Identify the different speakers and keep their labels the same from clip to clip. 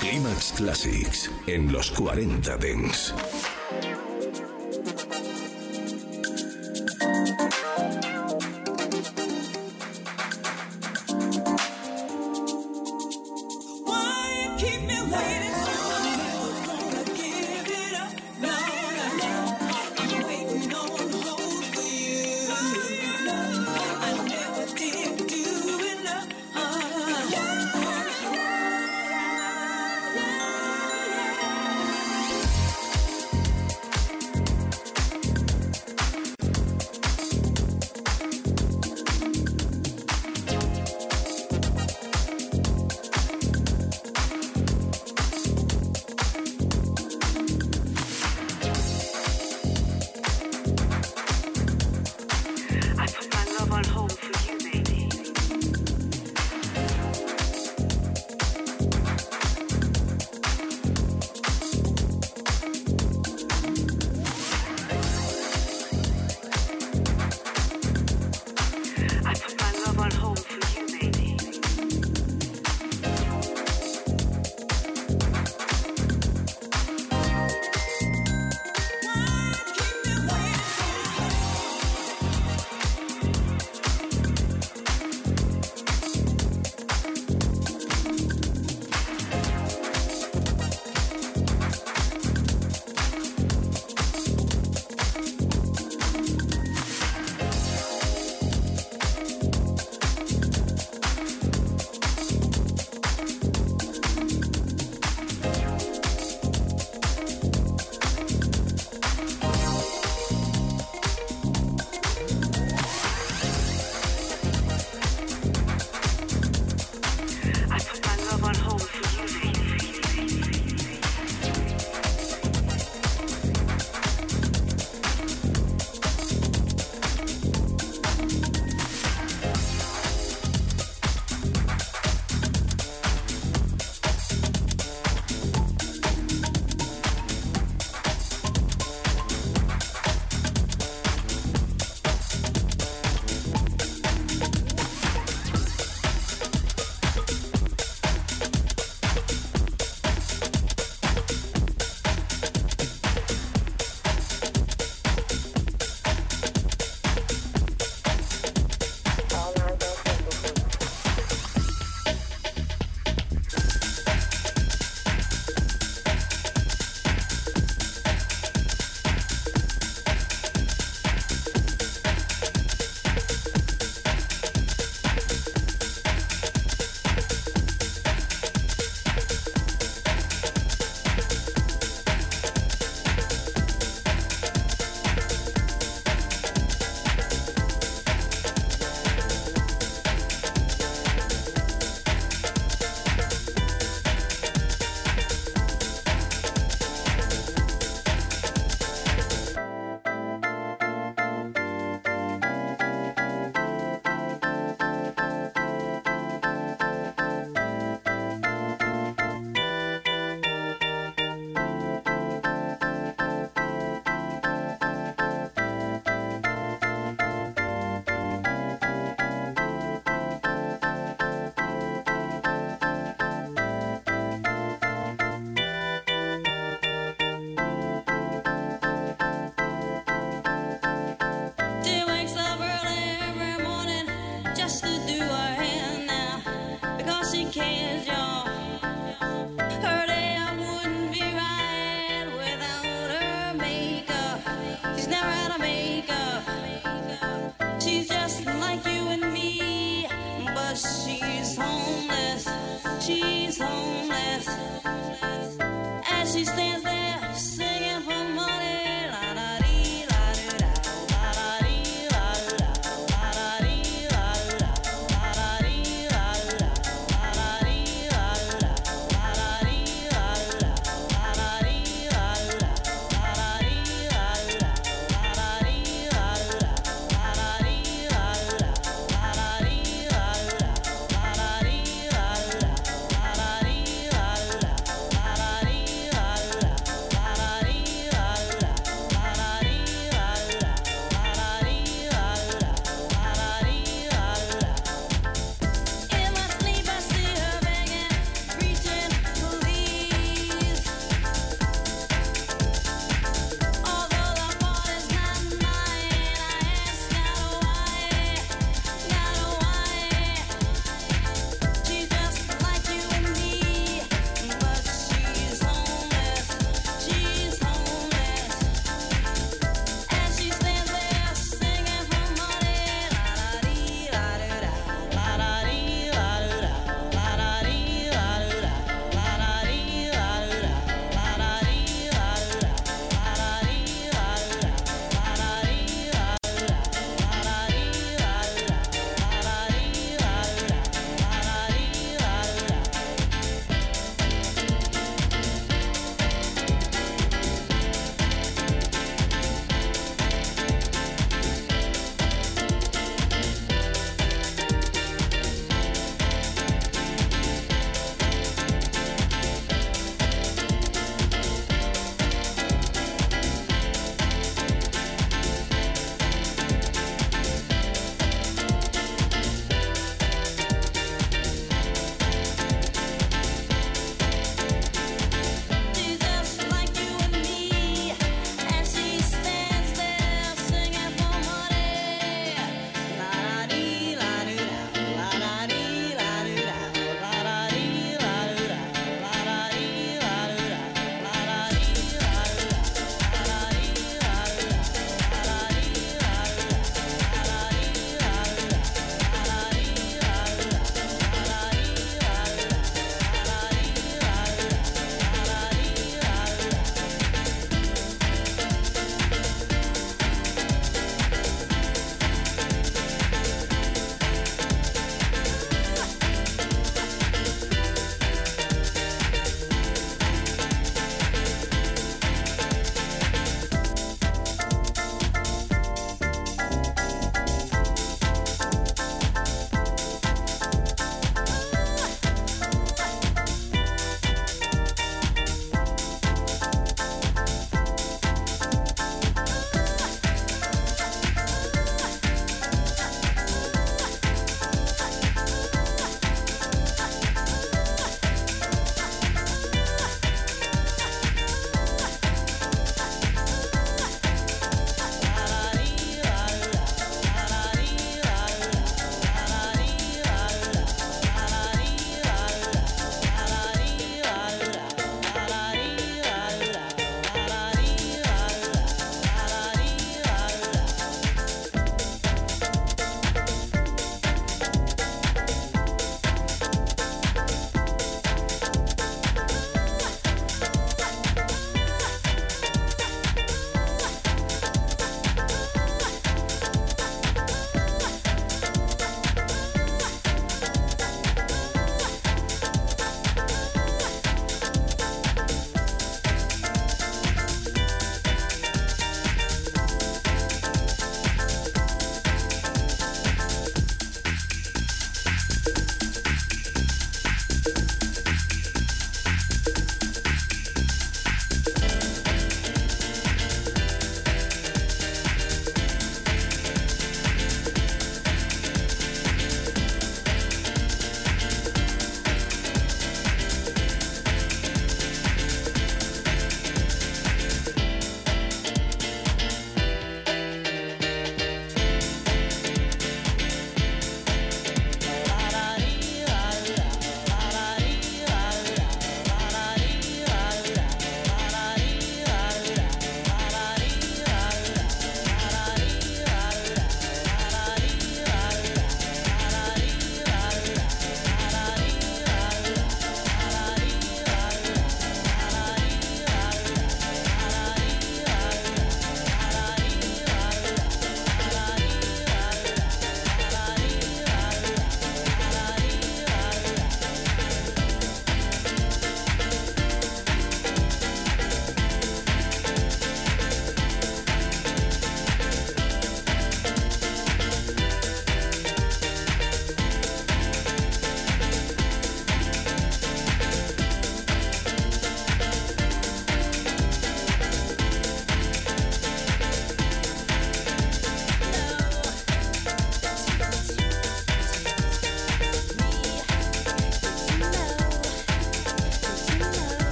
Speaker 1: Climax Classics en los 40 Dents.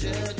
Speaker 2: should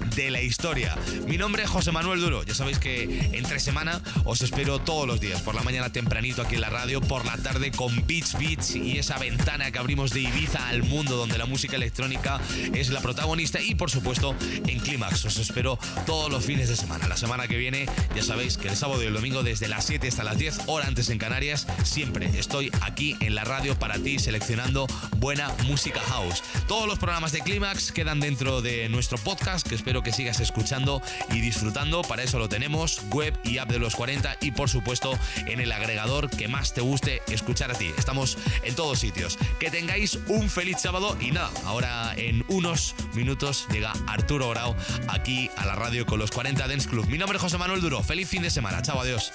Speaker 3: de la historia. Mi nombre es José Manuel Duro. Ya sabéis que entre semana os espero todos los días, por la mañana tempranito aquí en la radio, por la tarde con Beats Beats y esa ventana que abrimos de Ibiza al mundo donde la música electrónica es la protagonista y por supuesto en Clímax. Os espero todos los fines de semana. La semana que viene ya sabéis que el sábado y el domingo desde las 7 hasta las 10 horas antes en Canarias, siempre estoy aquí en la radio para ti seleccionando buena música house. Todos los programas de Clímax quedan dentro de nuestro podcast que espero que sigas escuchando y disfrutando. Para eso lo tenemos, web y app de los 40 y por supuesto en el agregador que más te guste escuchar a ti. Estamos en todos sitios. Que tengáis un feliz sábado y nada, ahora en unos minutos llega Arturo Grau aquí a la radio con los 40 Dance Club. Mi nombre es José Manuel Duro. Feliz fin de semana. Chao, adiós.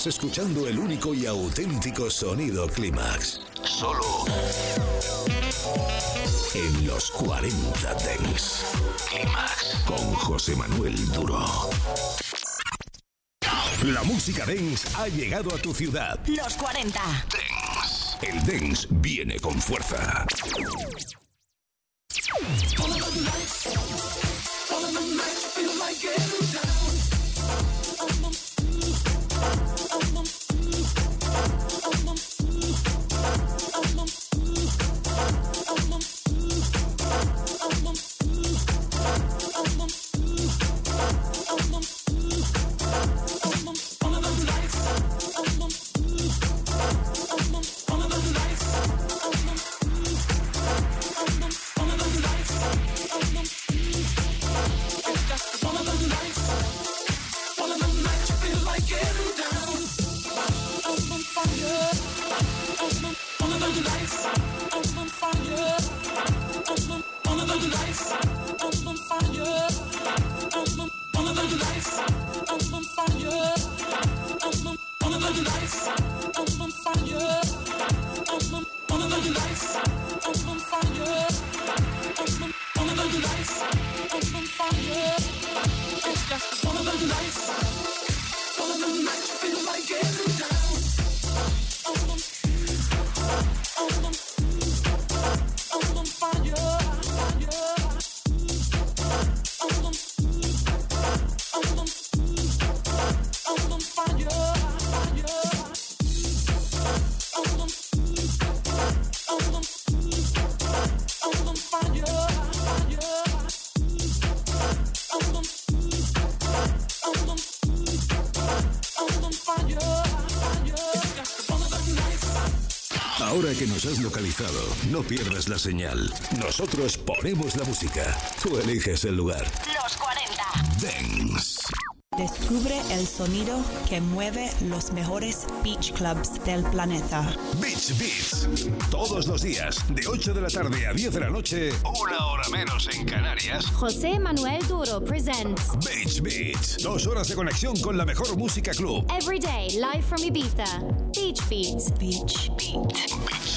Speaker 4: Estás escuchando el único y auténtico sonido Clímax. Solo en los 40 Dents. Clímax con José Manuel Duro. La música dance ha llegado a tu ciudad.
Speaker 5: Los 40.
Speaker 4: Dance. El dance viene con fuerza. I'm on fire. I'm on fire. I'm on fire. No pierdas la señal. Nosotros ponemos la música. Tú eliges el lugar.
Speaker 5: Los 40.
Speaker 4: Dance.
Speaker 1: Descubre el sonido que mueve los mejores beach clubs del planeta.
Speaker 4: Beach Beats. Todos los días, de 8 de la tarde a 10 de la noche, una hora menos en Canarias.
Speaker 6: José Manuel Duro presents
Speaker 4: Beach Beats. Dos horas de conexión con la mejor música club.
Speaker 6: Every Day Live from Ibiza. Beach Beats.
Speaker 1: Beach Beat.
Speaker 4: Beach Beat.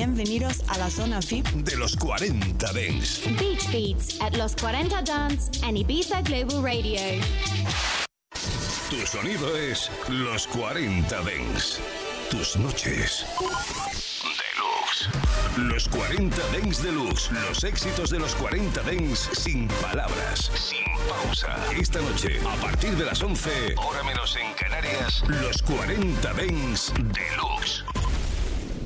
Speaker 1: Bienvenidos a la zona VIP
Speaker 4: De los 40 Dance.
Speaker 6: Beach Beats at Los 40 Dance and Ibiza Global Radio.
Speaker 4: Tu sonido es los 40 Dance. Tus noches. Deluxe. Los 40 Dance Deluxe. Los éxitos de los 40 Dance sin palabras. Sin pausa. Esta noche, a partir de las 11, hora menos en Canarias, los 40 Dance Deluxe.